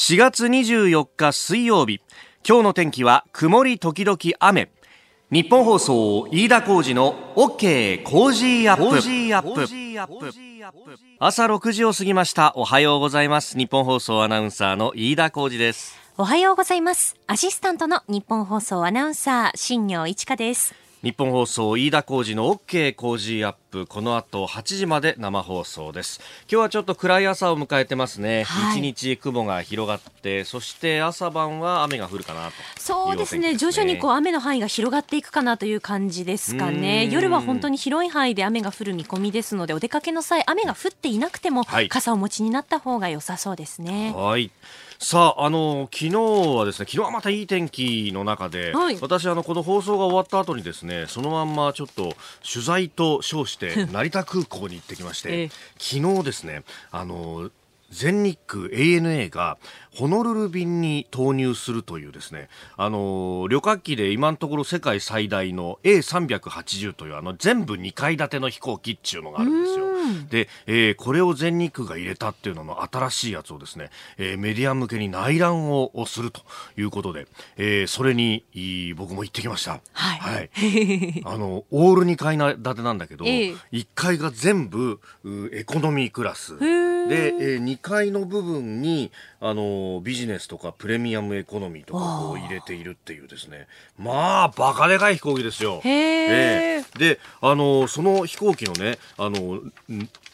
4月24日水曜日。今日の天気は曇り時々雨。ニッポン放送飯田浩司の OK Cozy up。朝6時を過ぎました。おはようございます。ニッポン放送アナウンサーの飯田浩司です。おはようございます。アシスタントのニッポン放送アナウンサー新行市佳ですニッポン放送飯田浩司の OK Cozy up。この後8時まで生放送です。今日はちょっと暗い朝を迎えてますね、はい、日雲が広がってそして朝晩は雨が降るかなと、そうですね。徐々にこう雨の範囲が広がっていくかなという感じですかね。夜は本当に広い範囲で雨が降る見込みですのでお出かけの際雨が降っていなくても、傘をお持ちになった方が良さそうですね。はいさあ、あの昨日はですね、昨日はまたいい天気の中で、はい、私あのこの放送が終わった後にですね、そのまんまちょっと取材と称して 成田空港に行ってきまして、ええ、昨日ですね、あの全日空 ANA がホノルル便に投入するというですね、あの旅客機で今のところ世界最大の A380 というあの全部2階建ての飛行機っていうのがあるんですよ。で、えー、これを全日空が入れたっていうのの新しいやつをですね、えー、メディア向けに内覧をするということで、えー、それに僕も行ってきました。はい。はい、あの、オール2階建てなんだけど、えー、1階が全部エコノミークラス。で、えー、2階の部分に、あの、ビジネスとかプレミアムエコノミーとかを入れているっていうですね。まあ、バカでかい飛行機ですよ。へえー、で、あの、その飛行機のね、あの、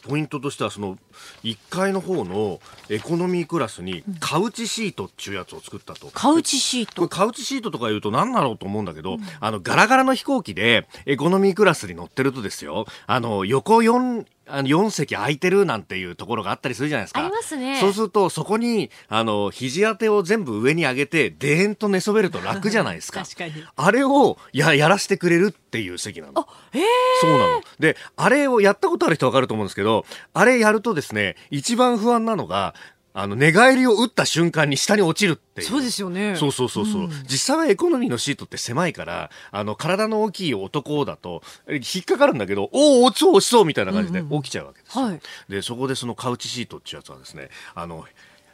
ポイントとしてはその1階の方のエコノミークラスにカウチシートっていうやつを作ったと。カウチシート。カウチシートとか言うと何だろうと思うんだけど、うん、あのガラガラの飛行機でエコノミークラスに乗ってるとですよ、あの横4あの4席空いてるなんていうところがあったりするじゃないですか。ありますね。そうすると、そこに、あの、肘当てを全部上に上げて、でーんと寝そべると楽じゃないですか。確かに。あれを、や、やらせてくれるっていう席なの。あ、へそうなの。で、あれをやったことある人わかると思うんですけど、あれやるとですね、一番不安なのが、あの、寝返りを打った瞬間に下に落ちるっていう。そうですよね。そうそうそうそう、うん、実際はエコノミーのシートって狭いから、あの、体の大きい男だと、引っかかるんだけど、おお、落ちそう落ちそうみたいな感じで起きちゃうわけです、うんうん、はい。で、そこでそのカウチシートっていうやつはですね、あの、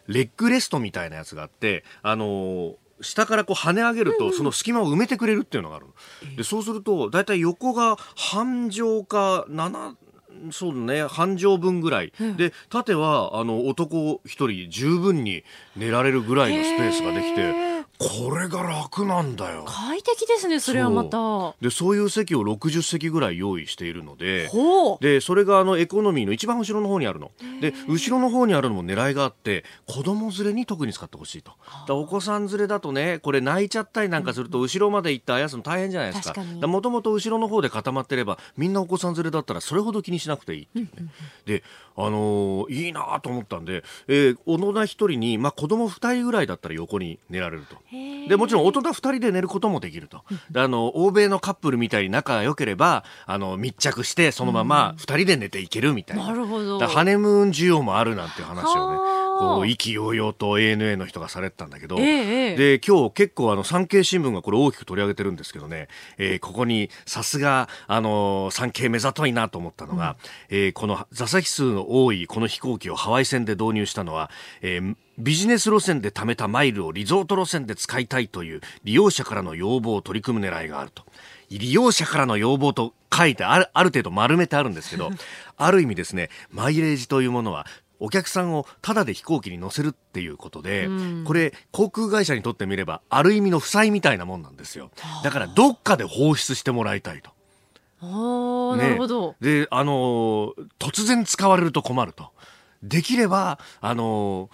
レッグレストみたいなやつがあって、あの下からこう跳ね上げると、その隙間を埋めてくれるっていうのがあるでそうすると大体横が半畳か7そうね。半畳分ぐらい、うん、で縦はあの男一人十分に寝られるぐらいのスペースができてこれが楽なんだよ。快適ですねそれはまた。でそういう席を60席ぐらい用意しているのででそれがあのエコノミーの一番後ろの方にあるの。で後ろの方にあるのも狙いがあって子供連れに特に使ってほしいと。お子さん連れだとねこれ泣いちゃったりなんかすると後ろまで行ってあやすの大変じゃないですか。もともと後ろの方で固まってればみんなお子さん連れだったらそれほど気にしなくていいっていうね、であのー、いいなと思ったんで、えー、大人一人に、まあ、子供二人ぐらいだったら横に寝られると。でもちろん大人二人で寝ることもできると。であの欧米のカップルみたいに仲が良ければあの密着してそのまま二人で寝ていけるみたいな。なるほど。ハネムーン需要もあるなんていう話をね。こう意気揚々と ANA の人がされてたんだけど、えで今日結構あの産経新聞がこれ大きく取り上げてるんですけどね、えー、ここにさすがあの産経目ざといなと思ったのが、うん、えー、この座席数の多いこの飛行機をハワイ線で導入したのは、えービジネス路線で貯めたマイルをリゾート路線で使いたいという利用者からの要望を取り組む狙いがあると。利用者からの要望と書いてあるある程度丸めてあるんですけど、ある意味ですね、マイレージというものはお客さんをタダで飛行機に乗せるっていうことで、うん、これ航空会社にとってみればある意味の負債みたいなもんなんですよだからどっかで放出してもらいたいと。あね、なるほどであの突然使われると困ると。できれば、あの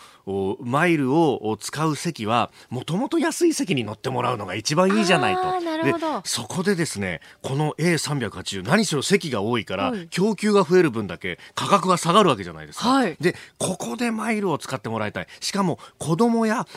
マイルを使う席は、もともと安い席に乗ってもらうのが一番いいじゃないと。で、そこでですね、この A380、何しろ席が多いから、供給が増える分だけ価格が下がるわけじゃないですか。はい、で、ここでマイルを使ってもらいたい。しかも、子供や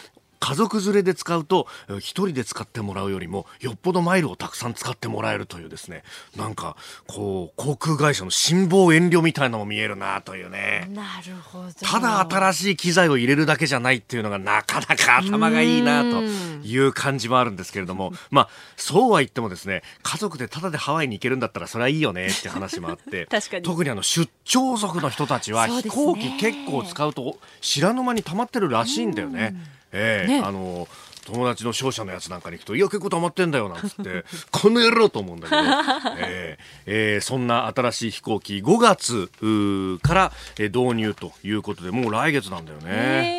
家族連れで使うと一人で使ってもらうよりもよっぽどマイルをたくさん使ってもらえるというですね。なんかこう航空会社の辛抱遠慮みたいなのも見えるなというね。なるほど。ただ新しい機材を入れるだけじゃないっていうのがなかなか頭がいいなという感じもあるんですけれども。まあそうは言ってもですね家族でただでハワイに行けるんだったらそれはいいよねって話もあって 特にあの出張族の人たちは飛行機結構使うと知らぬ間に溜まってるらしいんだよね。ええーね、あの友達の商社のやつなんかに行くと、いや、結構溜まってんだよ、なんつって、この野郎と思うんだけど、えーえー、そんな新しい飛行機、5月から、えー、導入ということで、もう来月なんだよね。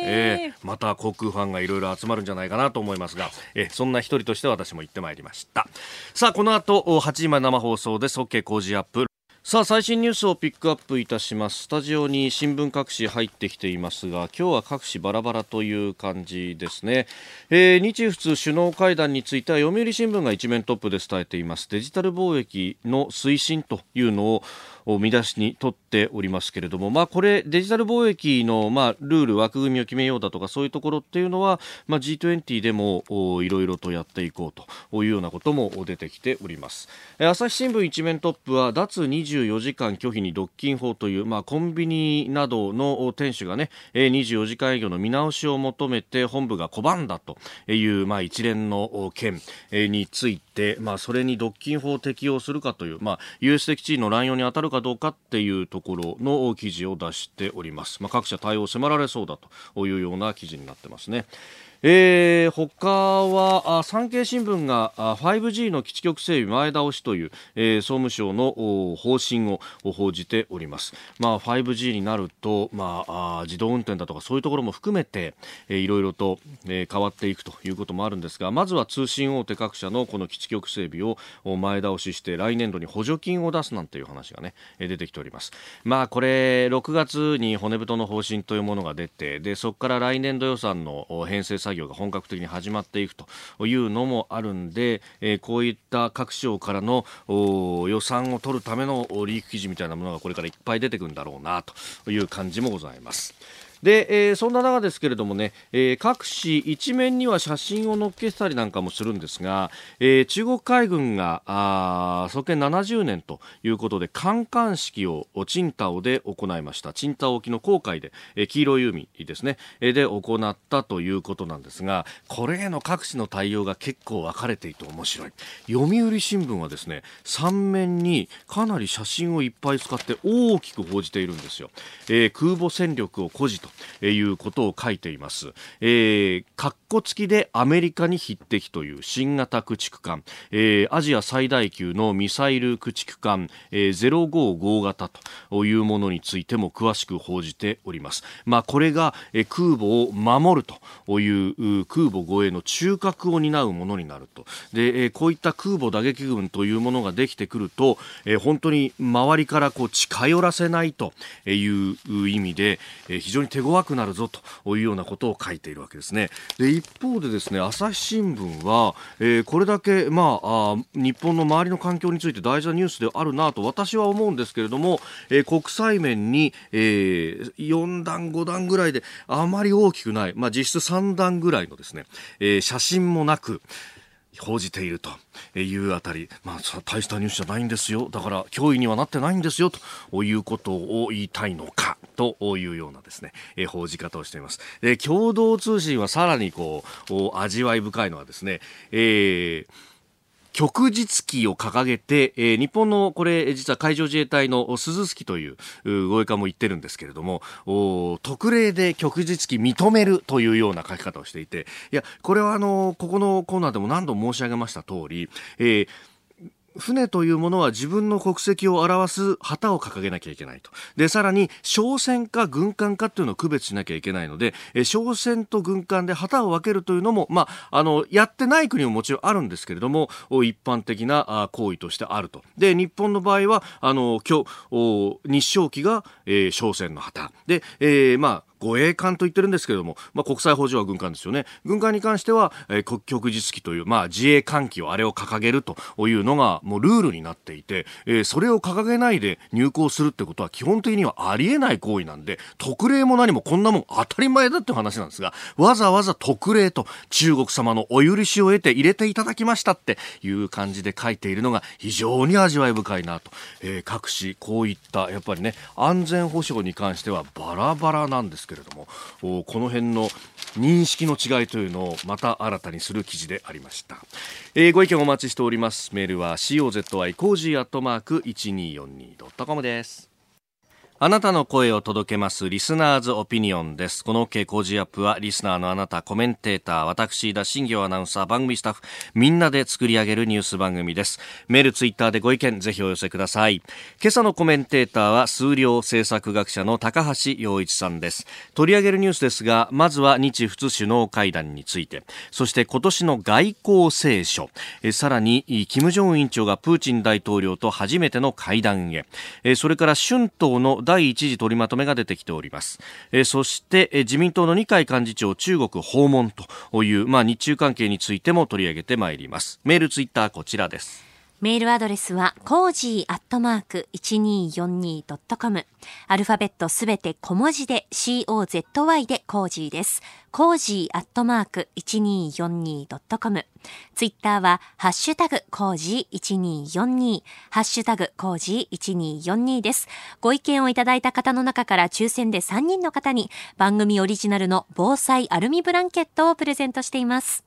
えー、また航空ファンがいろいろ集まるんじゃないかなと思いますが、えー、そんな一人として私も行ってまいりました。さあ、この後、8時前生放送で、即計工事アップ。さあ最新ニュースをピックアップいたします。スタジオに新聞各紙入ってきていますが今日は各紙バラバラという感じですね、えー、日仏首脳会談については読売新聞が一面トップで伝えています。デジタル貿易の推進というのを見出しにとっておりますけれども、まあ、これデジタル貿易の、まあ、ルール枠組みを決めようだとかそういうところっていうのは、まあ、G20 でもいろいろとやっていこうというようなことも出てきております。朝日新聞一面トップは脱24時間拒否に独禁法という、まあ、コンビニなどの店主がね24時間営業の見直しを求めて本部が拒んだという、まあ、一連の件について、まあ、それに独禁法を適用するかという、まあ、有識地位の乱用に当たるかどうかっていうところの記事を出しております。まあ、各社対応を迫られそうだというような記事になってますね。えー、他はあ産経新聞が 5G の基地局整備前倒しという、えー、総務省の方針を報じております、まあ、5G になると、まあ、あ自動運転だとかそういうところも含めて、えー、いろいろと、えー、変わっていくということもあるんですがまずは通信大手各社のこの基地局整備を前倒しして来年度に補助金を出すなんていう話がね出てきております。まあこれ6月に骨太の方針というものが出てでそこから来年度予算の編成作作業が本格的に始まっていくというのもあるんで、えー、こういった各省からの予算を取るためのリーク記事みたいなものがこれからいっぱい出てくるんだろうなという感じもございます。で、えー、そんな中ですけれどもね、えー、各紙一面には写真を載っけたりなんかもするんですが、えー、中国海軍があ創建70年ということで観艦式を青島で行いました。青島沖の航海で、えー、黄色い海ですね、え、で行ったということなんですがこれへの各紙の対応が結構分かれていて面白い。読売新聞はですね3面にかなり写真をいっぱい使って大きく報じているんですよ、えー、空母戦力を誇示ということを書いています。えー、各ッコ付きでアメリカに匹敵という新型駆逐艦、えー、アジア最大級のミサイル駆逐艦、えー、055型というものについても詳しく報じております。まあ、これが、空母を守るという空母護衛の中核を担うものになると。で、こういった空母打撃群というものができてくると、本当に周りからこう近寄らせないという意味で、非常に手強くなるぞというようなことを書いているわけですね。で一方でですね朝日新聞は、えー、これだけ、まあ、あ日本の周りの環境について大事なニュースであるなと私は思うんですけれども、えー、国際面に、えー、4段5段ぐらいであまり大きくない、まあ、実質3段ぐらいのですね、えー、写真もなく報じているというあたり、まあ、大したニュースじゃないんですよ。だから脅威にはなってないんですよ。ということを言いたいのか。というようなですね、え報じ方をしています。で共同通信はさらにこう味わい深いのはですね、えー旭日旗を掲げて、えー、日本のこれ実は海上自衛隊の鈴木という護衛艦も言ってるんですけれども特例で旭日旗認めるというような書き方をしていていやこれはあのここのコーナーでも何度も申し上げました通り、えー船というものは自分の国籍を表す旗を掲げなきゃいけないと。で、さらに、商船か軍艦かっていうのを区別しなきゃいけないので、え商船と軍艦で旗を分けるというのも、まあ、あの、やってない国ももちろんあるんですけれども、一般的な行為としてあると。で、日本の場合は、あの、今日、日照旗が、えー、商船の旗。で、えー、まあ、護衛艦と言ってるんですけれども、まあ、国際法上は軍艦ですよね。軍艦に関しては、えー、国局実機という、まあ、自衛艦機をあれを掲げるというのがもうルールになっていて、えー、それを掲げないで入港するってことは基本的にはありえない行為なんで特例も何もこんなもん当たり前だって話なんですがわざわざ特例と中国様のお許しを得て入れていただきましたっていう感じで書いているのが非常に味わい深いなと、えー、各紙こういったやっぱりね安全保障に関してはバラバラなんですけれどもこの辺の認識の違いというのをまた新たにする記事でありました、えー、ご意見お待ちしております。メールは COZY コージーアットマーク 1242.com です。あなたの声を届けますリスナーズオピニオンです。この OK 工事アップはリスナーのあなた、コメンテーター、私飯田、新行アナウンサー、番組スタッフ、みんなで作り上げるニュース番組です。メール、ツイッターでご意見、ぜひお寄せください。今朝のコメンテーターは数量政策学者の高橋洋一さんです。取り上げるニュースですが、まずは日仏首脳会談について、そして今年の外交青書、えさらに、金正恩委員長がプーチン大統領と初めての会談へ、えそれから春闘の第第一次取りまとめが出てきております。えーそして、えー自民党の二階幹事長中国訪問という、まあ、日中関係についても取り上げてまいります。メール、ツイッターこちらです。メールアドレスは、コージーアットマーク 1242.com。アルファベットすべて小文字で COZY でコージーです。cozy アットマーク 1242.com。ツイッターは、ハッシュタグ cozy1242。ハッシュタグ cozy1242です。ご意見をいただいた方の中から抽選で3人の方に番組オリジナルの防災アルミブランケットをプレゼントしています。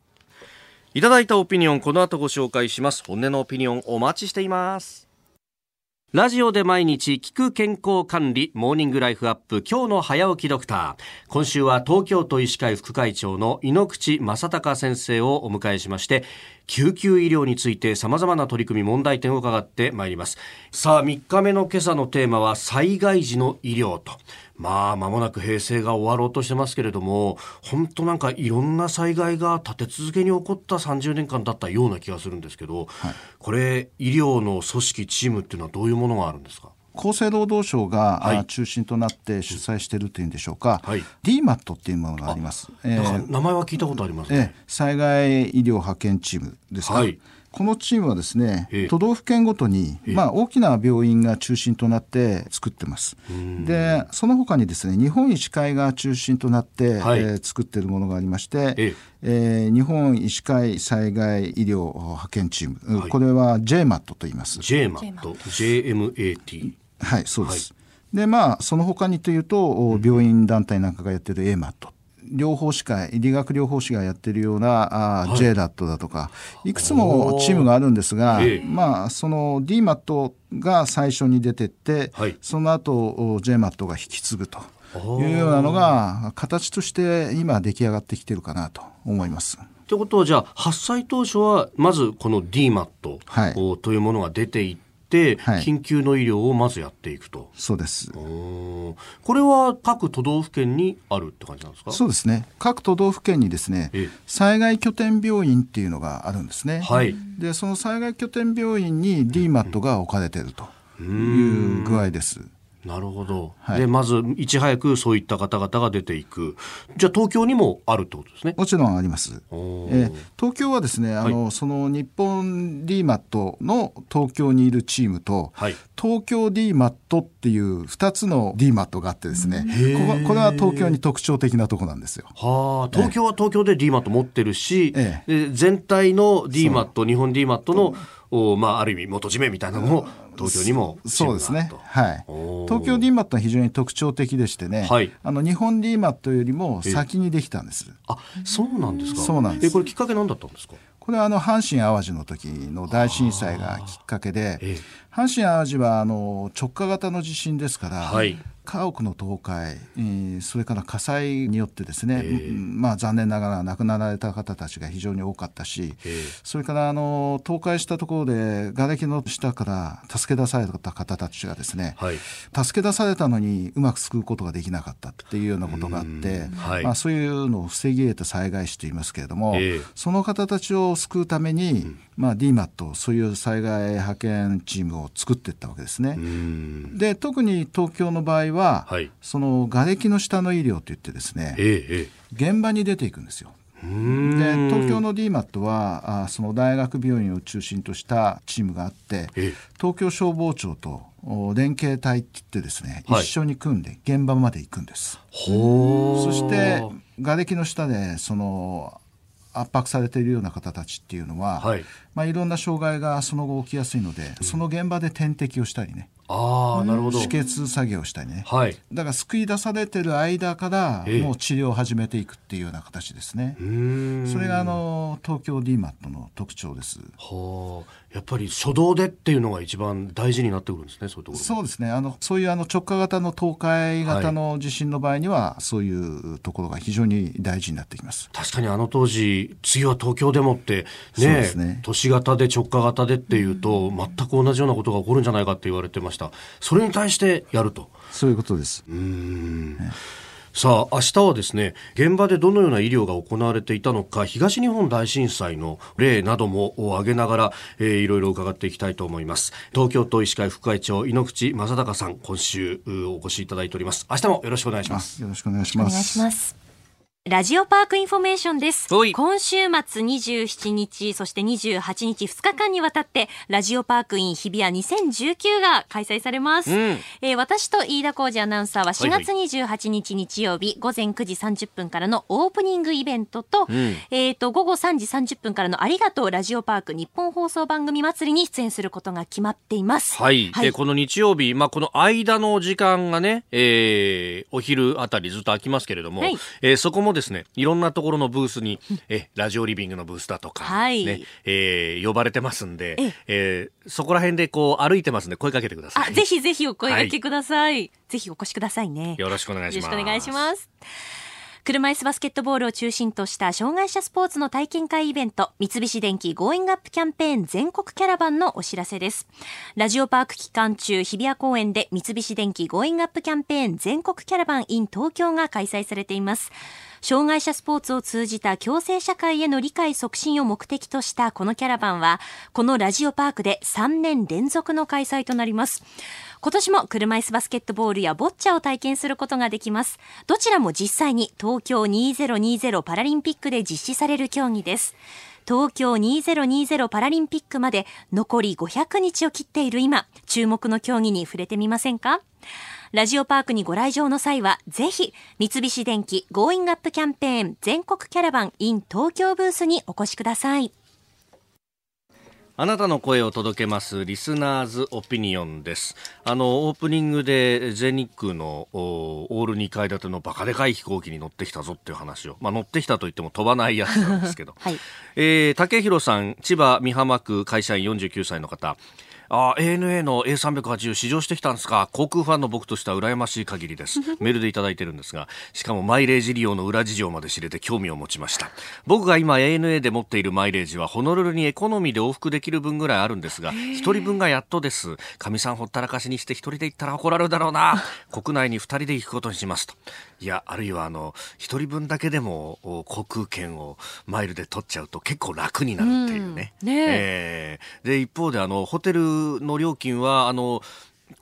いただいたオピニオンこの後ご紹介します。本音のオピニオンお待ちしています。ラジオで毎日聞く健康管理モーニングライフアップ今日の早起きドクター。今週は東京都医師会副会長の猪口正孝先生をお迎えしまして救急医療について様々な取り組み問題点を伺ってまいります。さあ3日目の今朝のテーマは災害時の医療と。まあ、間もなく平成が終わろうとしてますけれども、本当なんかいろんな災害が立て続けに起こった30年間だったような気がするんですけど、はい、これ、医療の組織、チームっていうのはどういうものがあるんですか？厚生労働省が、はい、中心となって主催しているというんでしょうか、はい、DMAT っていうものがあります。えー、名前は聞いたことありますね、えー、災害医療派遣チームですか、はいこのチームはですね、都道府県ごとに、まあ、大きな病院が中心となって作ってます。で、その他にですね、日本医師会が中心となって、はい、えー、作っているものがありまして、ええ。ー、日本医師会災害医療派遣チーム、はい、これは JMAT と言います。JMAT、JMAT。はい、そうです。はい、で、まあ、その他にというと、病院団体なんかがやってる AMAT 療法士会理学療法士がやってるようなあ、はい、JRAT だとかいくつもチームがあるんですが、まあ、その DMAT が最初に出てって、はい、その後 JMAT が引き継ぐというようなのが形として今出来上がってきてるかなと思います。ということはじゃあ発災当初はまずこの DMAT、はい、というものが出ていって、緊急の医療をまずやっていくと。そうです。これは各都道府県にあるって感じなんですか？そうですね。各都道府県にですね、災害拠点病院っていうのがあるんですね。はい。で、その災害拠点病院に DMAT が置かれているという具合です。なるほど、はい、でまずいち早くそういった方々が出ていく。じゃあ東京にもあるってことですね？もちろんあります、えー、東京はですねあの、はい、その日本 DMAT の東京にいるチームと、はい、東京 DMAT っていう2つの DMAT があってですねこここれは東京に特徴的なとこなんですよ。はあ東京は東京で DMAT 持ってるし、えー、全体の DMAT 日本 DMAT のおまあ、ある意味元締めみたいなのも東京にもそうですね、はい、東京 DMAT は非常に特徴的でしてね、はい、あの日本 DMAT よりも先にできたんです。あそうなんですか。そうなんです。えこれきっかけ何だったんですか？これはあの阪神・淡路の時の大震災がきっかけで、阪神・淡路はあの直下型の地震ですから、はい、家屋の倒壊、それから火災によってですね、えー、まあ、残念ながら亡くなられた方たちが非常に多かったし、えー、それからあの倒壊したところで瓦礫の下から助け出された方たちがですね、はい、助け出されたのにうまく救うことができなかったっていうようなことがあって、はい、まあ、そういうのを防ぎ得た災害死と言いますけれども、えー、その方たちを救うために、まあ、DMAT そういう災害派遣チームを作っていったわけですね。で特に東京の場合は、はい、その瓦礫の下の医療といってですね、ええ、現場に出ていくんですよ。で東京の DMAT はあその大学病院を中心としたチームがあって東京消防庁と連携隊って言ってですね、はい、一緒に組んで現場まで行くんです。そして瓦礫の下でその圧迫されているような方たちっていうのは、はい。まあ、いろんな障害がその後起きやすいので、うん、その現場で点滴をしたりね。あなるほど。止血作業したりね、はい、だから救い出されてる間からもう治療を始めていくっていうような形ですね。それがあの東京 DMAT の特徴です。はあやっぱり初動でっていうのが一番大事になってくるんですね、そういうところそうですね。あの、そういうあの直下型の東海型の地震の場合には、はい、そういうところが非常に大事になってきます。確かにあの当時、次は東京でもってね、ね。都市型で直下型でっていうと、全く同じようなことが起こるんじゃないかって言われてました、それに対してやると。そういうことです。うん、ねさあ明日はですね現場でどのような医療が行われていたのか東日本大震災の例なども挙げながら、えー、いろいろ伺っていきたいと思います。東京都医師会副会長井ノ口正孝さん今週お越しいただいております。明日もよろしくお願いします。よろしくお願いしますラジオパークインフォメーションです。今週末27日、そして28日2日間にわたって、ラジオパークイン日比谷2019が開催されます。うん、えー、私と飯田浩司アナウンサーは4月28日日曜日、午前9時30分からのオープニングイベントと、うん、えっ、と、午後3時30分からのありがとうラジオパークニッポン放送番組祭りに出演することが決まっています。はい。はい、で、この日曜日、まあ、この間の時間がね、えー、お昼あたりずっと空きますけれども、はい、えー、そこもですね、いろんなところのブースに、え、ラジオリビングのブースだとか、はい、ね、えー、呼ばれてますんで、ええー、そこら辺でこう歩いてますんで声かけてください。あ、ぜひぜひお声掛けください。はい、ぜひお越しくださいね。よろしくお願いします。よろしくお願いします。車椅子バスケットボールを中心とした障害者スポーツの体験会イベント、三菱電機 Going Up キャンペーン全国キャラバンのお知らせです。ラジオパーク期間中、日比谷公園で三菱電機 Going Up キャンペーン全国キャラバン in 東京が開催されています。障害者スポーツを通じた共生社会への理解促進を目的としたこのキャラバンは、このラジオパークで3年連続の開催となります。今年も車椅子バスケットボールやボッチャを体験することができます。どちらも実際に東京2020パラリンピックで実施される競技です。東京2020パラリンピックまで残り500日を切っている今、注目の競技に触れてみませんか？ラジオパークにご来場の際は、ぜひ、三菱電機 Going Up キャンペーン全国キャラバン in 東京ブースにお越しください。あなたの声を届けますリスナーズオピニオンです。あの、オープニングで全日空のオール2階建てのバカでかい飛行機に乗ってきたぞっていう話を、まあ乗ってきたと言っても飛ばないやつなんですけど、はい、えー、竹弘さん、千葉美浜区会社員49歳の方、あ ANA の A380 試乗してきたんですか？航空ファンの僕としては羨ましい限りです。メールでいただいてるんですがしかもマイレージ利用の裏事情まで知れて興味を持ちました。僕が今 ANA で持っているマイレージはホノルルにエコノミーで往復できる分ぐらいあるんですが一人分がやっとです。かみさんほったらかしにして一人で行ったら怒られるだろうな。国内に二人で行くことにしますといやあるいはあの一人分だけでも航空券をマイルで取っちゃうと結構楽になるっていうね。ねえ。ー、で一方であのホテルの料金はあの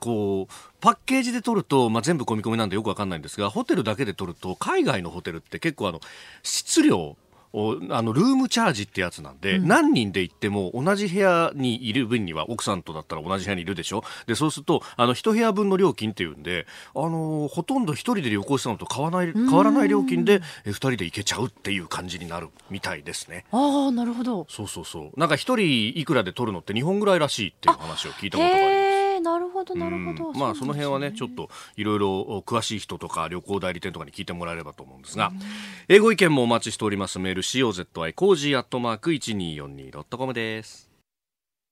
こうパッケージで取ると、まあ、全部込み込みなんでよくわかんないんですがホテルだけで取ると海外のホテルって結構あの質量あのルームチャージってやつなんで、うん、何人で行っても同じ部屋にいる分には奥さんとだったら同じ部屋にいるでしょ？でそうするとあの一部屋分の料金っていうんであのほとんど一人で旅行したのと変わらない変わらない料金で二人で行けちゃうっていう感じになるみたいですね。ああなるほど。そうそうそう。なんか一人いくらで取るのって日本ぐらいらしいっていう話を聞いたことがありますなるほどなるほど、まあその辺はねちょっといろいろ詳しい人とか旅行代理店とかに聞いてもらえればと思うんですが、えーご意見もお待ちしております。メール cozy cozy アットマーク 1242.com です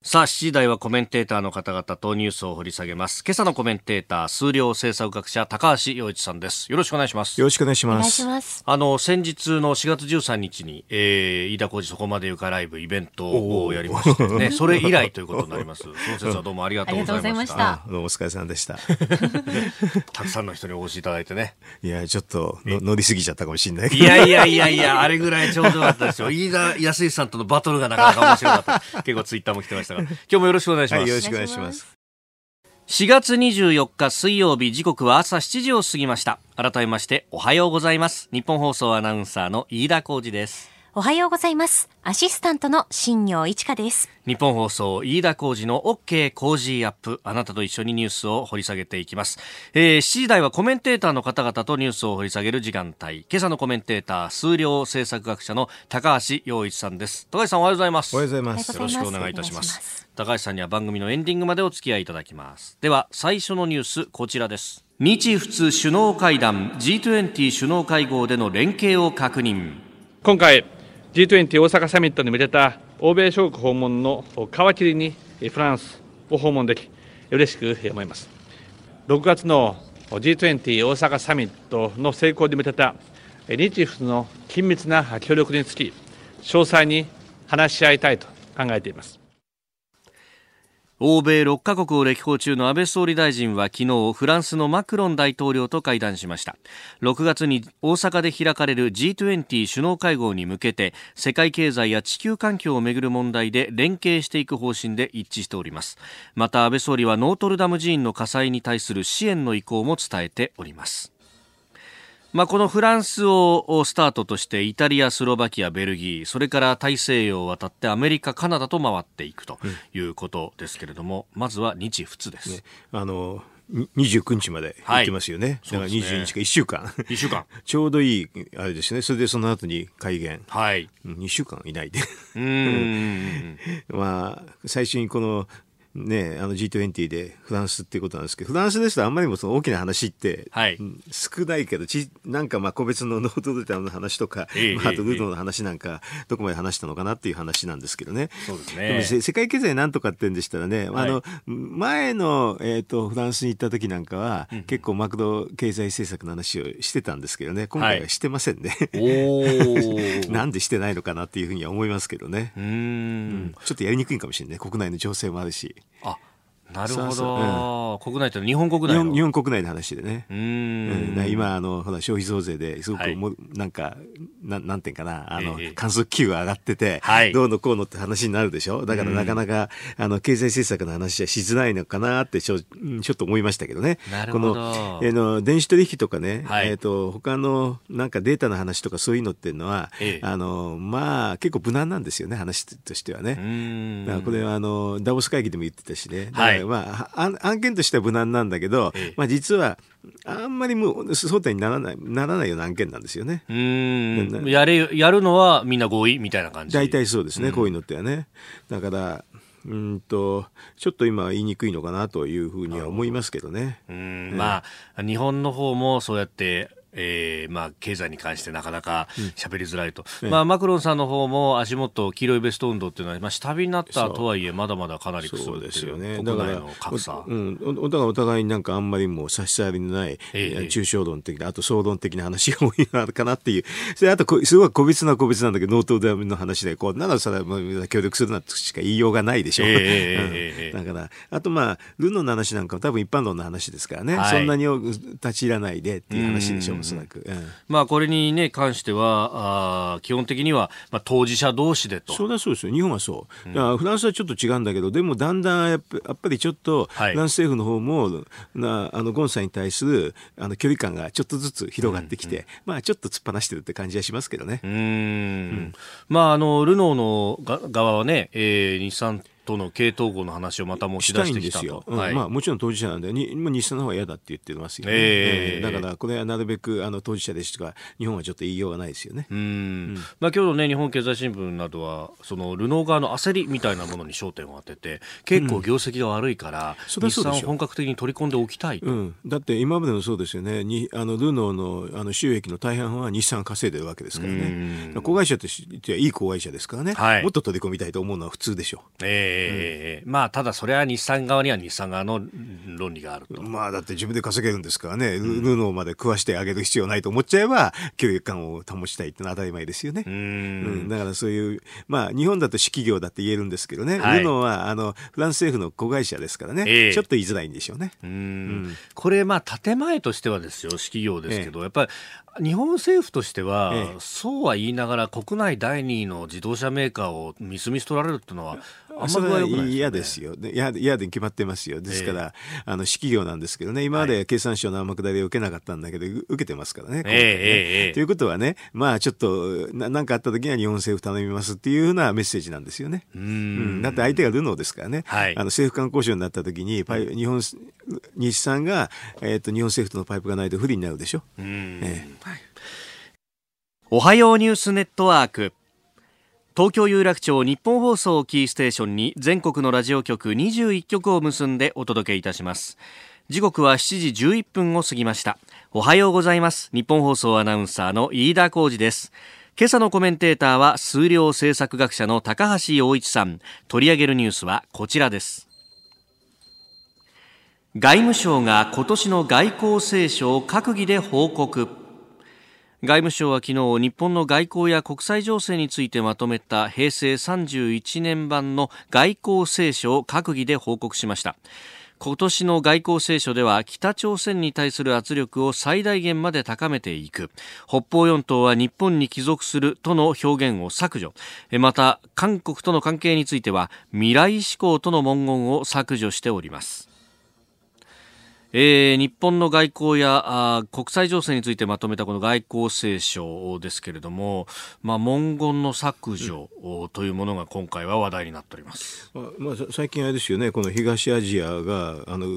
さあ、7時台はコメンテーターの方々とニュースを掘り下げます。今朝のコメンテーター、数量政策学者、高橋洋一さんです。よろしくお願いします。よろしくお願いします。あの、先日の4月13日に、えー、飯田浩司そこまで言うかライブイベントをやりましてね、それ以来ということになります。その説はどうもありがとうございました。どうもお疲れ様でした。たくさんの人にお越しいただいてね。いや、ちょっと乗りすぎちゃったかもしれないいやいやいやいや、あれぐらいちょうどよかったですよ。飯田康さんとのバトルがなかなか面白かった。結構ツイッターも来てましたが、今日もよろしくお願いします。はい、よろしくお願いします。4月24日水曜日時刻は朝7時を過ぎました改めましておはようございます日本放送アナウンサーの飯田浩二ですおはようございます。アシスタントの新業一華です。日本放送飯田浩二の OK 工事アップ。あなたと一緒にニュースを掘り下げていきます、えー、7時台はコメンテーターの方々とニュースを掘り下げる時間帯。今朝のコメンテーター数量政策学者の高橋洋一さんです。高橋さんおはようございます。おはようございます。よろしくお願いいたします。高橋さんには番組のエンディングまでお付き合いいただきます。では最初のニュースこちらです。日仏首脳会談 G20 首脳会合での連携を確認。今回 G20 大阪サミットに向けた欧米諸国訪問の皮切りにフランスを訪問でき嬉しく思います。6月の G20 大阪サミットの成功に向けた日仏の緊密な協力につき詳細に話し合いたいと考えています。欧米6カ国を歴訪中の安倍総理大臣は昨日フランスのマクロン大統領と会談しました。6月に大阪で開かれる G20 首脳会合に向けて世界経済や地球環境をめぐる問題で連携していく方針で一致しております。また安倍総理はノートルダム寺院の火災に対する支援の意向も伝えております。まあ、このフランスをスタートとしてイタリア、スロバキア、ベルギーそれから大西洋を渡ってアメリカ、カナダと回っていくということですけれども、うん、まずは日仏です。ね、あの29日まで行ってますよね。はい、だから22日か1週間。1週間。ちょうどいい、あれですね。それでその後に改元。はい。2週間いないで。うん。まあ、最初にこのね、あの G20 でフランスっていうことなんですけど、フランスですとあんまりもその大きな話って、はい、少ないけど、ちなんかまあ個別のノートルダムの話とか、えまあ、あとルノーの話なんか、どこまで話したのかなっていう話なんですけどね。そうですね。でも世界経済なんとかってんでしたらね、はい、あの、前の、えっ、ー、と、フランスに行った時なんかは、うん、結構マクド経済政策の話をしてたんですけどね、今回はしてませんね。はい、なんでしてないのかなっていうふうには思いますけどね。うん,、ちょっとやりにくいかもしれない。国内の情勢もあるし。あなるほど、そうん、国内って日本国内日本国内の話でね。うん、今あのほら消費増税ですごくも、はい、なんかななんていうかなあの、えー、観測器具が上がってて、はい、どうのこうのって話になるでしょ？だからなかなか、あの経済政策の話はしづらいのかなってちょちょっと思いましたけどね。この,、えー、の電子取引とかね、はい、えーと、他のなんかデータの話とかそういうのっていうのは、えー、あのまあ結構無難なんですよね話としてはね。これはあのダボス会議でも言ってたしね。はいまあ、案件としては無難なんだけど、ええ、まあ、実はあんまりもう争点にならないならないような案件なんですよね。うんやれやるのはみんな合意みたいな感じ大体そうですね、こういうのってはね。だからうんとちょっと今言いにくいのかなというふうには思いますけどね。うん、まあ日本の方もそうやってえーまあ、経済に関してなかなか喋りづらいと、うん、まあ、マクロンさんの方も足元、黄色いベスト運動っていうのは、まあ、下火になったとはいえ、まだまだかなりくすぶですよね、だから格差。うん、お互いお互いになんかあんまりもう差し障りのない、えー、抽象論的な、あと総論的な話が多いのかなっていう、それあとすごい個別な個別なんだけど、ノートダムの話で、こうならそれは協力するなとしか言いようがないでしょう。えー うん、だから、あとまあ、ルノの話なんかは多分一般論の話ですからね、はい、そんなに立ち入らないでっていう話でしょう、おそらく。うんまあ、これに、ね、関してはあ基本的には、まあ、当事者同士でと。そうだそうですよ。日本はそう、うん、フランスはちょっと違うんだけどでもだんだんやっぱりちょっと、フランス政府の方もなあのゴンさんに対するあの距離感がちょっとずつ広がってきて、うんうん、まあ、ちょっと突っ放してるって感じはしますけどね。うんうん。まあ、あのルノーの側はね、えー、日産との系統合の話をまた持ち出してきたと、うん。はい、まあ、もちろん当事者なんでに日産の方が嫌だって言ってますよね、えー、だからこれはなるべくあの当事者ですとか日本はちょっと言いようがないですよね。うん、うん、まあ、今日の、ね、日本経済新聞などはそのルノー側の焦りみたいなものに焦点を当てて結構業績が悪いから、うん、日産を本格的に取り込んでおきたい、うん、だって今までのそうですよね。にあのルノーのあの収益の大半は日産稼いでるわけですからね。子会社としてはいい子会社ですからね、はい、もっと取り込みたいと思うのは普通でしょう。えーえー、うん、まあただそれは日産側には日産側の論理があると。まあだって自分で稼げるんですからね、うん、ルノーまで食わしてあげる必要ないと思っちゃえば、距離感を保ちたいってのは当たり前ですよね。うん,、だからそういう、まあ日本だと私企業だって言えるんですけどね、はい、ルノーはあのフランス政府の子会社ですからね、えー、ちょっと言いづらいんでしょうね。うん、これまあ建前としてはですよ、私企業ですけど、えー、やっぱり日本政府としては、ええ、そうは言いながら国内第2位の自動車メーカーをみすみす取られるっていうのはあんまり嫌ですよ。嫌で決まってますよ。ですから、えー、あの、私企業なんですけどね、今まで経産省の天下りを受けなかったんだけど、受けてますからね。えー、ということはね、まあちょっと、何かあった時には日本政府頼みますっていうようなメッセージなんですよね。うんうん、だって相手がルノーですからね。はい、あの政府間交渉になった時に、パイ日本、日産が、えっ、ー、と、日本政府とのパイプがないと不利になるでしょ。うえー、はいおはようニュースネットワーク。東京有楽町日本放送キーステーションに全国のラジオ局21局を結んでお届けいたします。時刻は7時11分を過ぎました。おはようございます。日本放送アナウンサーの飯田浩二です。今朝のコメンテーターは数量政策学者の高橋洋一さん。取り上げるニュースはこちらです。外務省が今年の外交青書を閣議で報告。外務省は昨日日本の外交や国際情勢についてまとめた平成31年版の外交青書を閣議で報告しました。今年の外交青書では北朝鮮に対する圧力を最大限まで高めていく。北方四島は日本に帰属するとの表現を削除。また韓国との関係については未来志向との文言を削除しております。えー、日本の外交やあ国際情勢についてまとめたこの外交青書ですけれども、まあ、文言の削除というものが今回は話題になっております、まあ、最近あれですよね、この東アジアがあの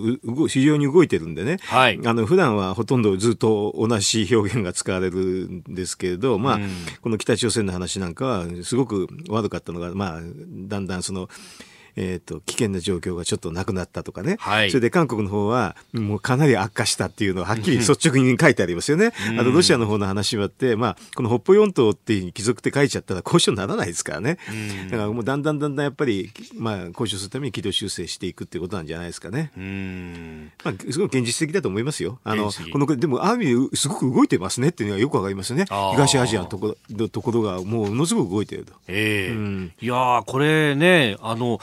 非常に動いてるんでね、はい、あの普段はほとんどずっと同じ表現が使われるんですけれど、まあ、うん、この北朝鮮の話なんかはすごく悪かったのが、まあ、だんだんその、えーと、危険な状況がちょっとなくなったとかね、はい、それで韓国の方はもうかなり悪化したっていうのははっきり率直に書いてありますよね。あとロシアの方の話もあって、まあ、この北方四島っていうに帰属って書いちゃったら交渉にならないですからね。だからもうだんだんだんだんやっぱり、まあ、交渉するために軌道修正していくっていうことなんじゃないですかね。まあ、すごい現実的だと思いますよ。あのこのでもある意味すごく動いてますねっていうのはよくわかりますよね。東アジアのところところがもうものすごく動いてると。えーうん、いやこれねあの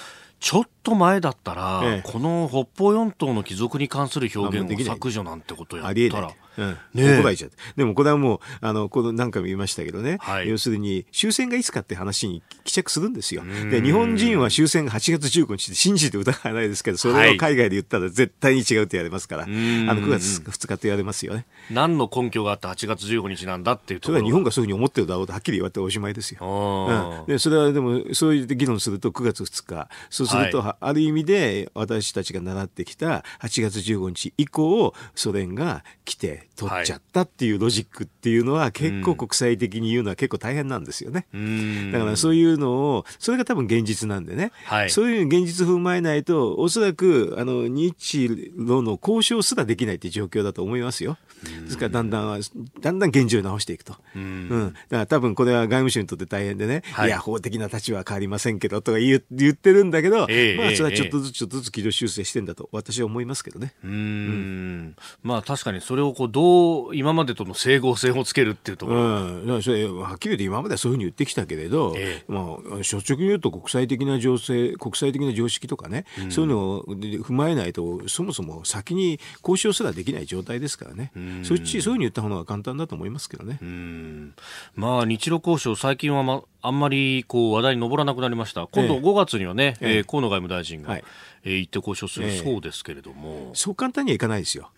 ちょっと前だったら、ええ、この北方四島の貴族に関する表現を削除なんてことやったら。うん、ね怒られちゃって。でもこれはもう、あの、この何回も言いましたけどね、はい、要するに終戦がいつかって話に帰着するんですよ。で、日本人は終戦が8月15日で信じて疑わないですけど、それを海外で言ったら絶対に違うって言われますから、はい、あの9月2日って言われますよね。何の根拠があって8月15日なんだっていうとそれは日本がそういうふうに思ってるだろうとはっきり言われておしまいですよ。うん、で、それはでも、そういう議論すると9月2日、そうすると、はい、ある意味で私たちが習ってきた8月15日以降、ソ連が来て取っちゃったっていうロジックっていうのは結構国際的に言うのは結構大変なんですよね。だからそういうのを、それが多分現実なんでね、はい、そういう現実踏まえないと、おそらくあの日露の交渉すらできないっていう状況だと思いますよ。ですからだんだん、だんだん現状を直していくと。うん、だから多分これは外務省にとって大変でね、はい、いや、法的な立場は変わりませんけどとか言言ってるんだけど、えー、まあそれはちょっとずつちょっとずつ軌道修正してんだと私は思いますけどね。うん,、まあ確かにそれをこうどう今までとの整合性をつけるっていうところ。うん、それはっきり言って今まではそういうふうに言ってきたけれど、えー、まあ率直に言うと国際的な情勢、国際的な常識とかね、うん、そういうのを踏まえないとそもそも先に交渉すらできない状態ですからね。そっちそういうふうに言った方が簡単だと思いますけどね。まあ日露交渉最近はまあんまりこう話題に上らなくなりました。今度5月にはね、えええー、河野外務大臣が、はいえー、行って交渉する。そうですけれども、そう簡単にはいかないですよ。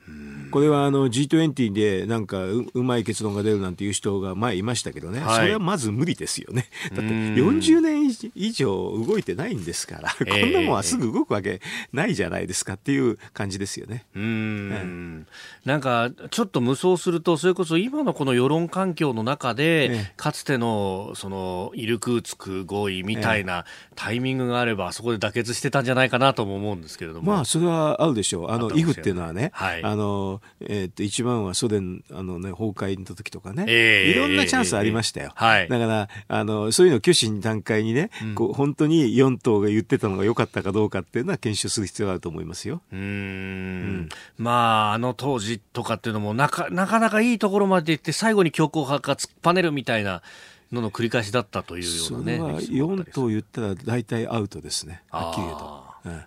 これはあの G20 でなんかううまい結論が出るなんていう人が前いましたけどね、はい、それはまず無理ですよね。だって40年以上動いてないんですから、こんなもんはすぐ動くわけないじゃないですかっていう感じですよね。うん、なんかちょっと無双すると、それこそ今のこの世論環境の中で、かつてのそのイルクーツク合意みたいなタイミングがあれば、そこで妥結してたんじゃないかなと思思うんですけれども。まあ、それはあるでしょう。あの、イフっていうのはね、はい、あの、と,、えー、と一番はソ連あの、ね、崩壊の時とかね、えー、いろんなチャンスありましたよ。えーえー、だからあのそういうのを挙手に段階にね、うん、こう本当に4党が言ってたのが良かったかどうかっていうのは検証する必要があると思いますよ。うんうんまああの当時とかっていうのもなかなかなかいいところまで行って最後に強硬派が突っぱねるみたいな。のの繰り返しだったというようなね。それは4党言ったら大体アウトですね。はっきり言うと。うん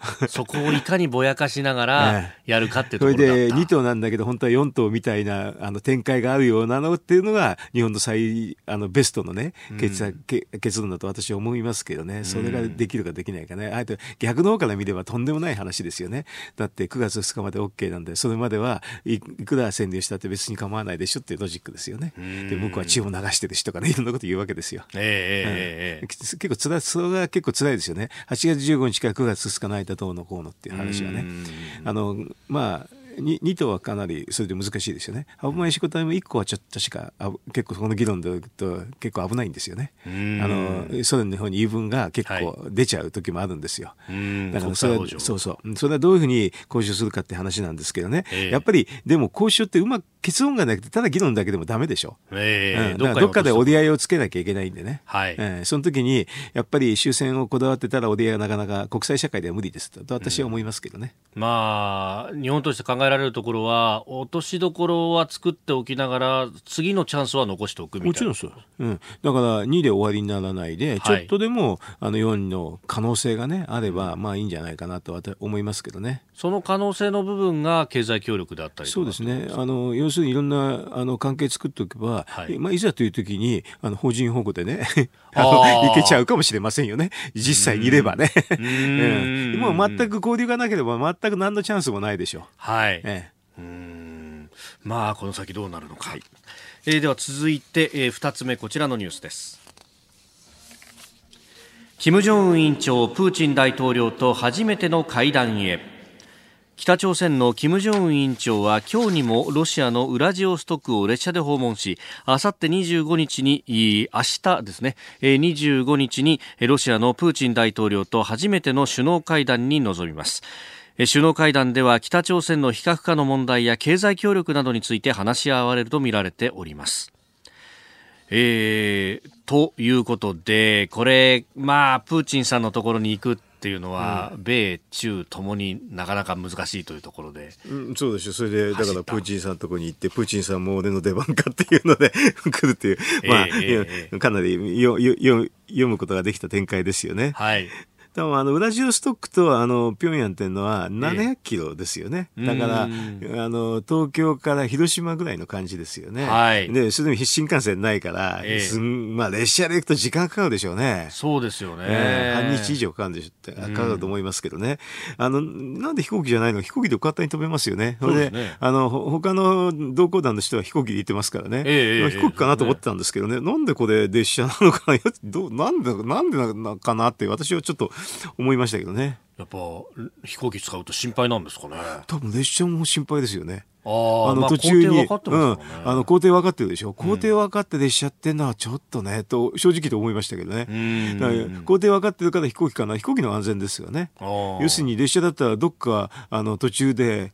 そこをいかにぼやかしながら やるかってところだった、それで2頭なんだけど本当は4頭みたいなあの展開があるようなのっていうのが日本の最あのベストのね結,、うん、結論だと私は思いますけどね。それができるかできないかね、あえて逆の方から見ればとんでもない話ですよね。だって9月2日まで OK なんでそれまではいくら占領したって別に構わないでしょっていうロジックですよね。で向こうは血を流してるしとかね いろんなこと言うわけですよ、えー、うん、結構つらそれは結構辛いですよね。8月15日から9月2日の間たどうのこうのっていう話はね。あのまあ 2, 2頭はかなりそれで難しいですよね。危ない仕事は1個はちょっと確か結構この議論でと結構危ないんですよね。あのソ連の方に言い分が結構出ちゃう時もあるんですよ。はい、だからそれはそうそうそれはどういうふうに交渉するかって話なんですけどね。えー、やっぱりでも交渉ってうまく結論がなくてただ議論だけでもダメでしょ。えー、うん、だからどっかで折り合いをつけなきゃいけないんでね。はい、えー、その時にやっぱり終戦をこだわってたら折り合いはなかなか国際社会では無理ですと私は思いますけどね。まあ日本として考えられるところは落としどころは作っておきながら次のチャンスは残しておくみたいな。もちろんそう。うん、だから2で終わりにならないで、ちょっとでもあの4の可能性がねあればまあいいんじゃないかなと思いますけどね。その可能性の部分が経済協力であったりそうですね。あの要するにいろんなあの関係作っておけば、はい、まあいざという時にあの法人保護でねあのいけちゃうかもしれませんよね。実際にいればね。うん、もう全く交流がなければ全く何のチャンスもないでしょう。はい。ええ。うん。まあこの先どうなるのか、はい、えー、では続いて、えー、2つ目こちらのニュースです。金正恩委員長プーチン大統領と初めての会談へ。北朝鮮の金正恩委員長は今日にもロシアのウラジオストクを列車で訪問しあさって25日に明日ですね。25日にロシアのプーチン大統領と初めての首脳会談に臨みます首脳会談では北朝鮮の非核化の問題や経済協力などについて話し合われるとみられております。えー、ということで、これ、まあ、プーチンさんのところに行くっていうのは、うん、米中ともになかなか難しいというところで、うん、そうでしょそれでだからプーチンさんのところに行ってプーチンさんも俺の出番かっていうので来るっていう、まあ、えーえー、かなりよよよ読むことができた展開ですよね。はい、でもあのウラジオストックとあの平壌っていうのは700キロですよね、えだからあの東京から広島ぐらいの感じですよね、はい、でそれでも新幹線ないから、えまあ、列車で行くと時間かかるでしょうね。そうですよね、えー、半日以上かかるでしょかかると思いますけどね、あのなんで飛行機じゃないの？飛行機で簡単に飛べますよね。それで、ね、あの他の同行団の人は飛行機で行ってますからね、えー、飛行機かなと思ってたんですけどね、なんでこれ列車なのかな？どなんでなんでなかなって私はちょっと 思いましたけどね。やっぱ飛行機使うと心配なんですかね。多分列車も心配ですよね。あの途中に、まあ、うん、あの工程分かってるでしょ。工程分かって列車ってのはちょっとね、と正直と思いましたけどね。工程分かってるから飛行機かな。飛行機の安全ですよね。要するに列車だったらどっかあの途中で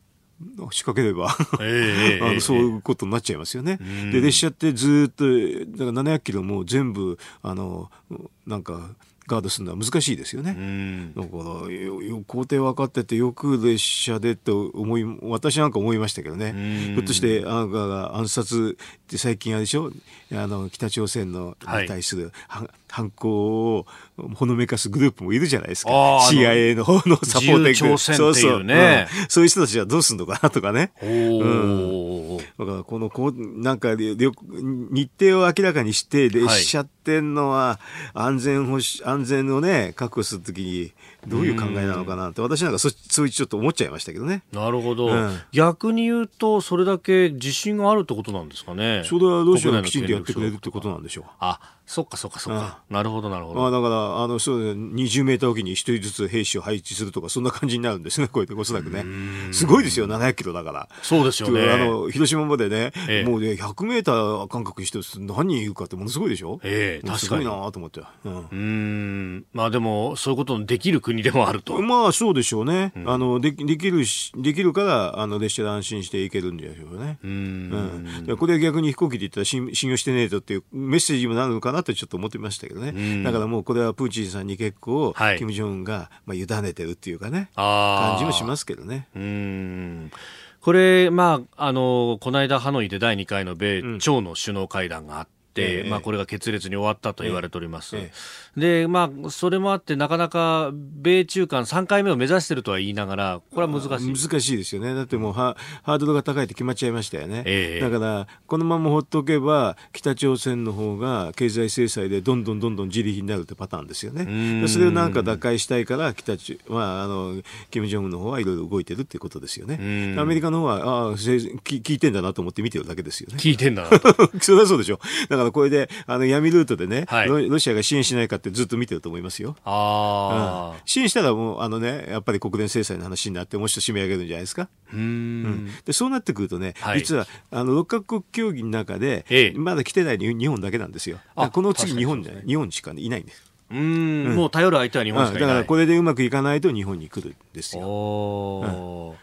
仕掛ければえー、あのそういうことになっちゃいますよね。で列車ってずっとだから700キロも全部あのなんかガードするのは難しいですよね。だから工程分かっててよく列車でと思い私なんか思いましたけどね。ひょっとしてあなたが暗殺って最近あれでしょ？あの北朝鮮のに対する、はい犯行をほのめかすグループもいるじゃないですか。CIA の方のサポートーそうそう、ねう。ん、そういう人たちはどうすんのかなとかね。うん、だからこのこうなんか日程を明らかにして列車ってんのは安全保障安全をね確保するときにどういう考えなのかなって私なんかそそういうちょっと思っちゃいましたけどね。なるほど、うん、逆に言うとそれだけ自信があるってことなんですかね。それはロシアがきちんとやってくれるってことなんでしょう。あそっかそっかそっか。なるほどなるほど。まあだからあのそう20メーターおきに一人ずつ兵士を配置するとかそんな感じになるんですね。こうやっておそらくね。すごいですよ700キロだから。そうですよね。あの広島までね、ええ、もうね100メーター間隔して何人いるかってものすごいでしょ。ええ確かに。すごいなと思って。うん。うんまあでもそういうことのできる国でもあると。まあそうでしょうね。うん、あのでできるしできるからあの列車で安心して行けるんでしょうね。うん。うん、これ逆に飛行機で言ったら信用してねえとっていうメッセージもなるのかなってちょっと思ってましたけどね、だからもうこれはプーチンさんに結構、はい、金正恩が、まあ、委ねてるっていうかね感じもしますけどね。うんこれ、まあ、あのこの間、ハノイで第2回の米朝の首脳会談があっまあ、これが決裂に終わったと言われております。えー、で、まあ、それもあって、なかなか米中間3回目を目指しているとは言いながら、これは難しい。難しいですよね。だってもうハードルが高いって決まっちゃいましたよね。えー、だから、このまま放っておけば、北朝鮮の方が経済制裁でどんどんどんどん自力になるってパターンですよね。それをなんか打開したいから、北中、まあ、あの、金正恩の方はいろいろ動いてるっていうことですよね。アメリカの方は、ああ、聞いてんだなと思って見てるだけですよね。聞いてんだな それはそうでしょ。だからからこれで、あの、闇ルートでね、はい、ロシアが支援しないかってずっと見てると思いますよ。ああ、うん、支援したらもう、あのね、やっぱり国連制裁の話になって、もう一度締め上げるんじゃないですか？うん。うん、でそうなってくるとね、はい、実はあの6か国協議の中で、まだ来てない日本だけなんですよ。この次日本じゃない、日本しかいないんです。うん、もう頼る相手は日本しかいない、だからこれでうまくいかないと日本に来るんですよ。こ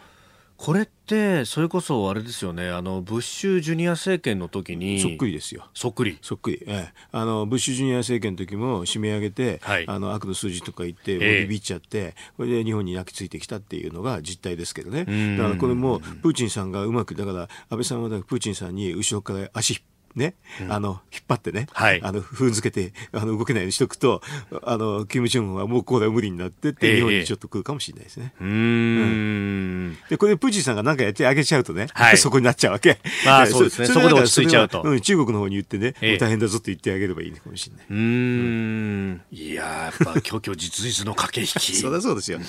れってそれこそあれですよねあのブッシュジュニア政権の時にそっくりですよ。そっくり。そっくり、ええ、あのブッシュジュニア政権の時も締め上げて、はい、あの悪の数字とか言ってビビっちゃって、えこれで日本に泣きついてきたっていうのが実態ですけどね。だからこれもプーチンさんがうまくだから安倍さんはプーチンさんに後ろから足引っね、うん、あの、引っ張ってね、はい、あの、踏んづけて、あの、動けないようにしとくと、あの、キム・ジョンウンはもうこれは無理になってって、日本にちょっと来るかもしれないですね。えー、うん,、で、これプーチンさんが何かやってあげちゃうとね、はい、そこになっちゃうわけ。まあそうですね。そこで落ち着いちゃうと。うん、中国の方に言ってね、えー、大変だぞって言ってあげればいいかもしれない。うん。いややっぱ、虚虚実実の駆け引き。そりゃそうですよ。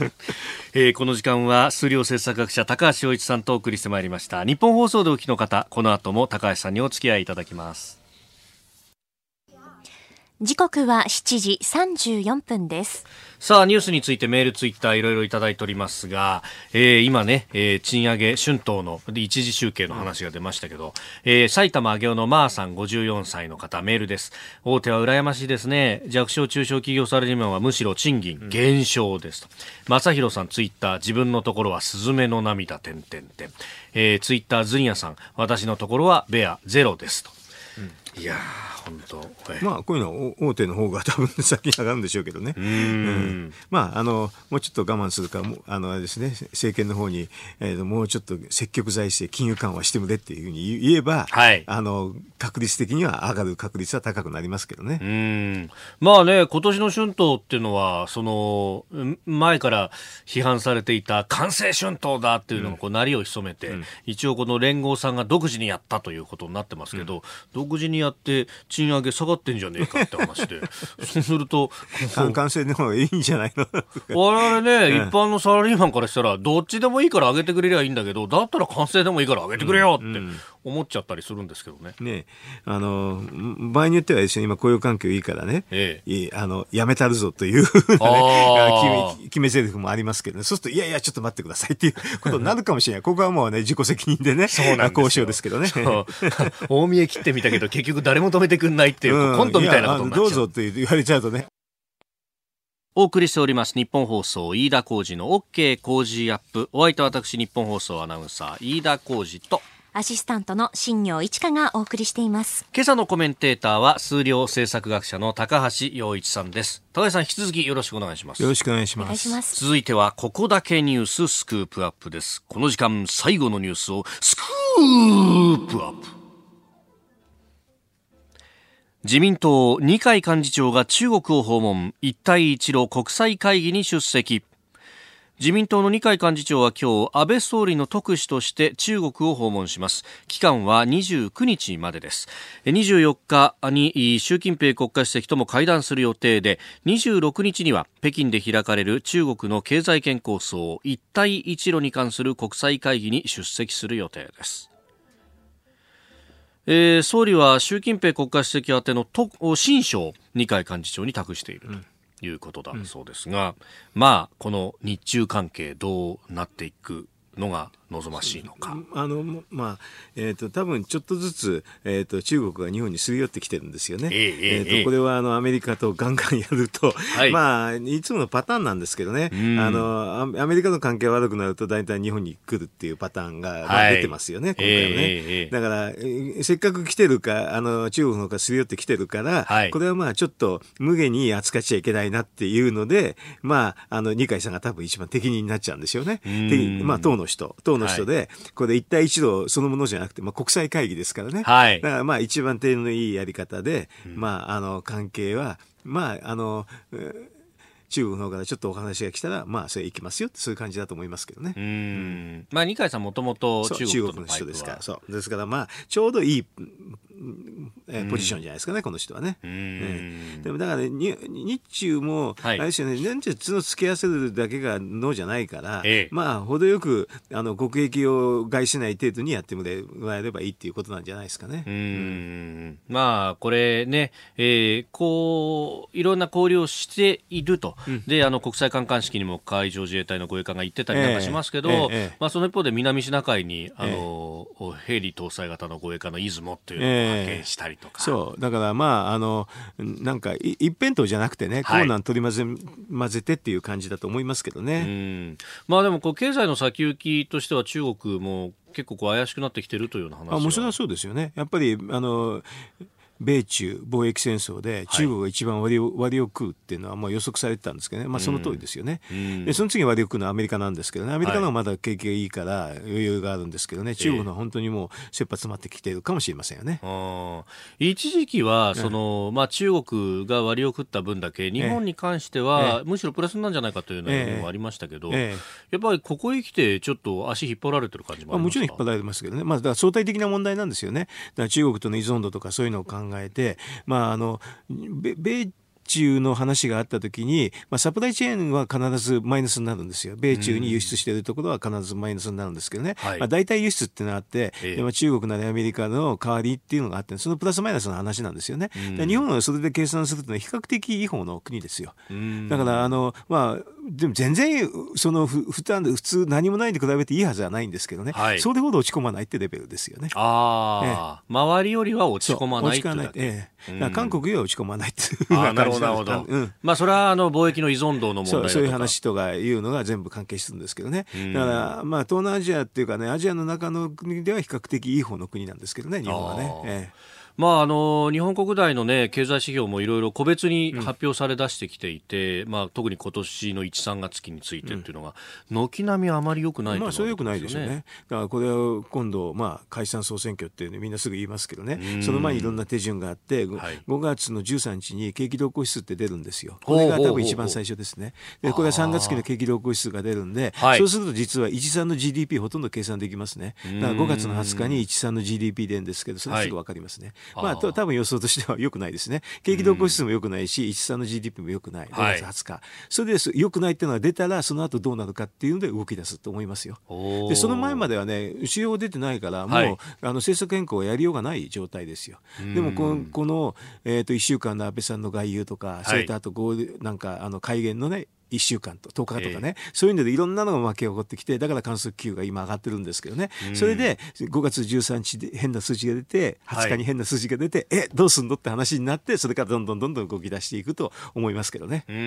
えー、この時間は、数量政策学者、高橋洋一さんとお送りしてまいりました。日本放送でお聞きの方、この後も高橋さんにお付き付き合いいただきます。時刻は7時34分です。さあ、ニュースについてメール、ツイッターいろいろいただいておりますが、えー、今ね、えー、賃上げ春闘の一時集計の話が出ましたけど、えー、埼玉上尾のまーさん54歳の方、メールです。大手は羨ましいですね。弱小中小企業サラリーマンはむしろ賃金減少ですと。正弘さん、ツイッター、自分のところはスズメの涙、点々点。えー、ツイッター、ズンヤさん、私のところはベアゼロですと。いや本当、まあこういうのは大手の方が多分先に上がるんでしょうけどね。うん、まああのもうちょっと我慢するかもあのあれですね政権の方に、えー、もうちょっと積極財政金融緩和してくれっていうふうに言えば、はい、あの確率的には上がる確率は高くなりますけどね。うん。まあね今年の春闘っていうのはその前から批判されていた完成春闘だっていうのがこう鳴りを潜めて、うん、一応この連合さんが独自にやったということになってますけど、うん、独自にやって賃上げ下がってんじゃねえかって話で。そうすると完成の方がいいんじゃないの？我々ね、一般のサラリーマンからしたらどっちでもいいから上げてくれりゃいいんだけどだったら完成でもいいから上げてくれよって思っちゃったりするんですけどね。ねあの場合によってはですね今雇用環境いいからね、ええ、あのやめたるぞというね、決め台詞もありますけどね。そうするといやいやちょっと待ってくださいっていうことになるかもしれない。ここはもうね自己責任でねそうなん交渉ですけどね。大見え切ってみたけど結局誰も止めてくんないっていう、うん、コントみたいなことになっちゃう。どうぞって言われちゃうとね。お送りしております。日本放送飯田浩二の OK 工事アップ。お相手は私日本放送アナウンサー飯田浩二とアシスタントの新業一華がお送りしています。今朝のコメンテーターは数量政策学者の高橋洋一さんです。高橋さん引き続きよろしくお願いします。よろしくお願いします。続いてはここだけニューススクープアップです。この時間最後のニュースをスクープアップ。自民党二階幹事長が中国を訪問。一帯一路国際会議に出席自民党の二階幹事長は今日安倍総理の特使として中国を訪問します。期間は29日までです。24日に習近平国家主席とも会談する予定で26日には北京で開かれる中国の経済圏構想一帯一路に関する国際会議に出席する予定です。えー、総理は習近平国家主席宛ての新書を二階幹事長に託していると。いうことだそうですが、うん、まあこの日中関係どうなっていくのが望ましいのか。あのまあえっ、ー、と多分ちょっとずつえっ、ー、と中国が日本にすり寄ってきてるんですよね。えー、えー、とこれはあのアメリカとガンガンやると、はい、まあいつものパターンなんですけどね。あのアメリカの関係悪くなると大体日本に来るっていうパターンが、まあ、出てますよね。今回はね。えー、だからせっかく来てるかあの中国の方がすり寄ってきてるから、はい、これはまあちょっと無限に扱っちゃいけないなっていうので、まああの二階さんが多分一番適任になっちゃうんですよね。でまあ党の人党の人で、はいこれ一帯一路そのものじゃなくて、まあ、国際会議ですからね。はい。だからまあ一番手のいいやり方で、うん、まああの関係は、まああの、中国の方からちょっとお話が来たら、まあ、それ行きますよそういう感じだと思いますけどね。うん。まあ、二階さんもともと中国の人ですから、そう。ですから、まあ、ちょうどいいえー、ポジションじゃないですかね、この人はね。えでもだから、ね、日中も、はい、あれですよね、年中角つけ合わせるだけがのじゃないから、ええ、まあ、程よくあの国益を害しない程度にやってもらえればいいっていうことなんじゃないですかね。うん、まあ、これね、えー、こう、いろんな交流をしていると、うん、で、あの国際観艦式にも海上自衛隊の護衛艦が行ってたりなんかしますけど、え、まあ、その一方で南シナ海に、あの、ヘリ搭載型の護衛艦の出雲っていうのを派遣したりとか。そうだからまああのなんか一辺倒じゃなくてね、コーナー取り混ぜ混ぜてっていう感じだと思いますけどね。まあでもこう経済の先行きとしては中国も結構こう怪しくなってきてるというような話あもちろんそうですよね。やっぱりあの米中貿易戦争で中国が一番割を,、割を食うっていうのはまあ予測されてたんですけどね、まあ、その通りですよね、うん、でその次に割を食うのはアメリカなんですけどね。アメリカの方がまだ景気がいいから余裕があるんですけどね、中国の本当にもう切羽詰まってきているかもしれませんよね、一時期はその、まあ、中国が割を食った分だけ日本に関しては、むしろプラスなんじゃないかというのもありましたけど、やっぱりここへ来てちょっと足引っ張られてる感じもありますか、もちろん引っ張られてますけどね、まあ、だから相対的な問題なんですよね。だから中国との依存度とかそういうのを考えてまあ、あの米中の話があったときに、まあ、サプライチェーンは必ずマイナスになるんですよ。米中に輸出しているところは必ずマイナスになるんですけどね。はい、まあ、大体輸出ってのがあって、ええ、まあ、中国なりアメリカの代わりっていうのがあって、そのプラスマイナスの話なんですよね。日本はそれで計算するというのは比較的いい方の国ですよ。だから、あの、まあ、でも全然、そのふ負担で普通何もないに比べていいはずはないんですけどね、はい、それほど落ち込まないってレベルですよね。ああ、ええ、周りよりは落ち込まないって落ち込まない。ええ、韓国よりは落ち込まないっていうなるほど。うん、まあそれはあの貿易の依存度の問題そういう話とかいうのが全部関係してるんですけどね。だからまあ東南アジアっていうかねアジアの中の国では比較的いい方の国なんですけどね日本はね。ええまあ、あの日本国内の、ね、経済指標もいろいろ個別に発表され出してきていて、うん、まあ、特に今年の1、3月期についてっていうのが、軒並みあまり良くない、ね、まあ、それは良くないですよね。だからこれは今度、まあ、解散総選挙っていう、ね、みんなすぐ言いますけどね、その前にいろんな手順があって、はい、5月の13日に景気動向指数って出るんですよ。これが多分一番最初ですね。でこれは3月期の景気動向指数が出るんで、そうすると実は13の GDP ほとんど計算できますね。だから5月の20日に13の GDP 出るんですけど、それすぐ分かりますね。はい、まあ、多分予想としては良くないですね。景気動向指数も良くないし、13の GDP も良くない。5月20日。はい、それで良くないっていうのが出たら、その後どうなるかっていうので動き出すと思いますよ。で、その前まではね、主要出てないから、もう、はい、あの政策変更はやりようがない状態ですよ。でもこの、この、えっ、ー、と、1週間の安倍さんの外遊とか、それとあと、なんか、あの、改元のね、1週間と10日とかね、えー、そういうのでいろんなのが巻き起こってきてだから観測気温が今上がってるんですけどね、それで5月13日で変な数字が出て20日に変な数字が出て、はい、えどうすんのって話になってそれからどんどんどんどん動き出していくと思いますけどね。うん。う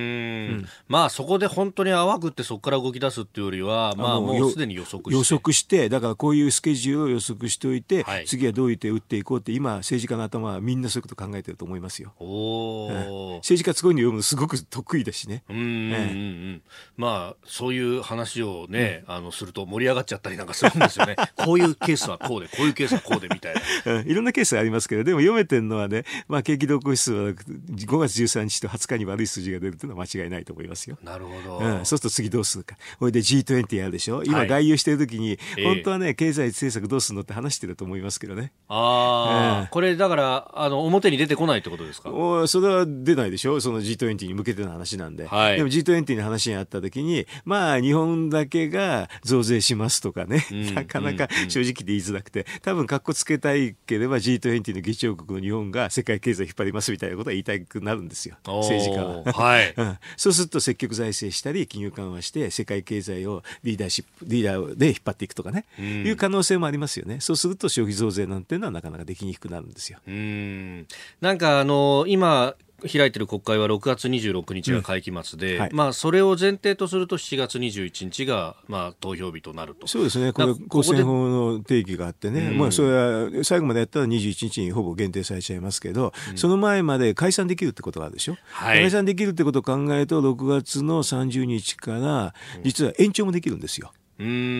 ん。まあそこで本当に淡くってそこから動き出すっていうよりは、まあ、もうすでに予測予測してだからこういうスケジュールを予測しておいて、はい、次はどういう手を打っていこうって今政治家の頭はみんなそういうこと考えてると思いますよ。おえ政治家すごいの読むのすごく得意だしね。うんうんうん、えまあ、そういう話をね、うん、あの、すると盛り上がっちゃったりなんかするんですよね。こういうケースはこうで、こういうケースはこうでみたいな。いろんなケースありますけど、でも読めてるのはね、まあ、景気動向指数は5月13日と20日に悪い数字が出るというのは間違いないと思いますよ。なるほど。うん、そうすると次どうするか。ほいで G20 やるでしょ今、外遊してる時に、はい、本当はね、経済政策どうするのって話してると思いますけどね。ああ、うん、これだから、あの、表に出てこないってことですか？おそれは出ないでしょその G20 に向けての話なんで。はい、でも G20 G20 の話にあった時に、まあ、日本だけが増税しますとかね、なかなか正直で言いづらくて、多分、かっこつけたいければ G20 の議長国の日本が世界経済引っ張りますみたいなことは言いたくなるんですよ、政治家は。はいうん、そうすると積極財政したり、金融緩和して、世界経済をリーダーシップ、リーダーで引っ張っていくとかね、いう可能性もありますよね。そうすると消費増税なんていうのはなかなかできにくくなるんですよ。うんなんかあの今開いてる国会は6月26日が会期末で、うんはい、まあ、それを前提とすると7月21日が、まあ、投票日となると。そうですね、これ、公選法の定義があってね、うん、まあ、それは最後までやったら21日にほぼ限定されちゃいますけど、うん、その前まで解散できるってことがあるでしょ、はい、解散できるってことを考えると、6月の30日から、実は延長もできるんですよ。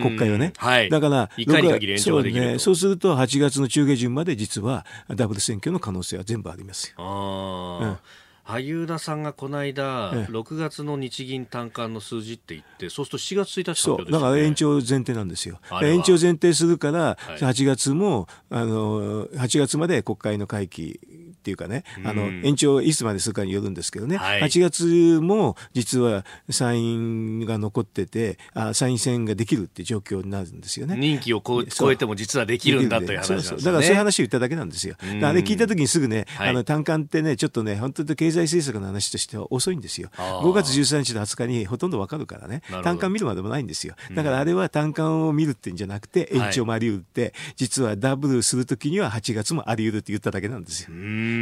国会はね、はい、だからいかに限り延長できるそう,、そうすると8月の中下旬まで実はダブル選挙の可能性は全部ありますよ。あうん。萩生田さんがこの間、ええ、6月の日銀短観の数字って言って、そうすると7月1日そう、だから延長前提なんですよ。延長前提するから、8月も、あの、8月まで国会の会期っていうかね、あの、延長いつまでするかによるんですけどね、はい、8月も実は参院が残ってて、あ参院選ができるって状況になるんですよね。任期を超えても実はできるんだという話ね。だからそういう話を言っただけなんですよ。あれ聞いた時にすぐね、あの単管ってね、ちょっとね、本当に経済政策の話としては遅いんですよ。5月13日の20日にほとんどわかるからね、単管見るまでもないんですよ。だからあれは単管を見るってんじゃなくて、延長もあり得るって、はい、実はダブルするときには8月もあり得るって言っただけなんですよ。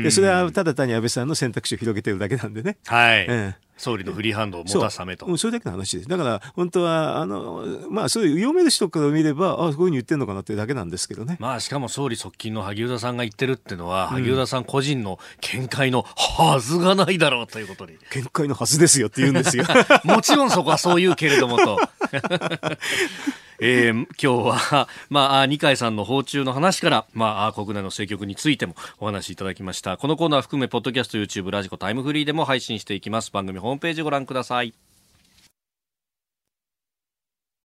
でそれはただ単に安倍さんの選択肢を広げてるだけなんでね。はい。うん総理のフリーハンドを持たすためと。そそれだけの話です。だから、本当は、あの、まあ、そういう読める人から見れば、あこういうふうに言ってるのかなっていうだけなんですけどね。まあ、しかも総理側近の萩生田さんが言ってるっていうのは、うん、萩生田さん個人の見解のはずがないだろうということに。見解のはずですよって言うんですよ。もちろんそこはそう言うけれどもと。えー、今日は、まあ、二階さんの訪中の話から、まあ、国内の政局についてもお話しいただきました。このコーナー含め、ポッドキャスト、YouTube、ラジコ、タイムフリーでも配信していきます。番組ホームページご覧ください。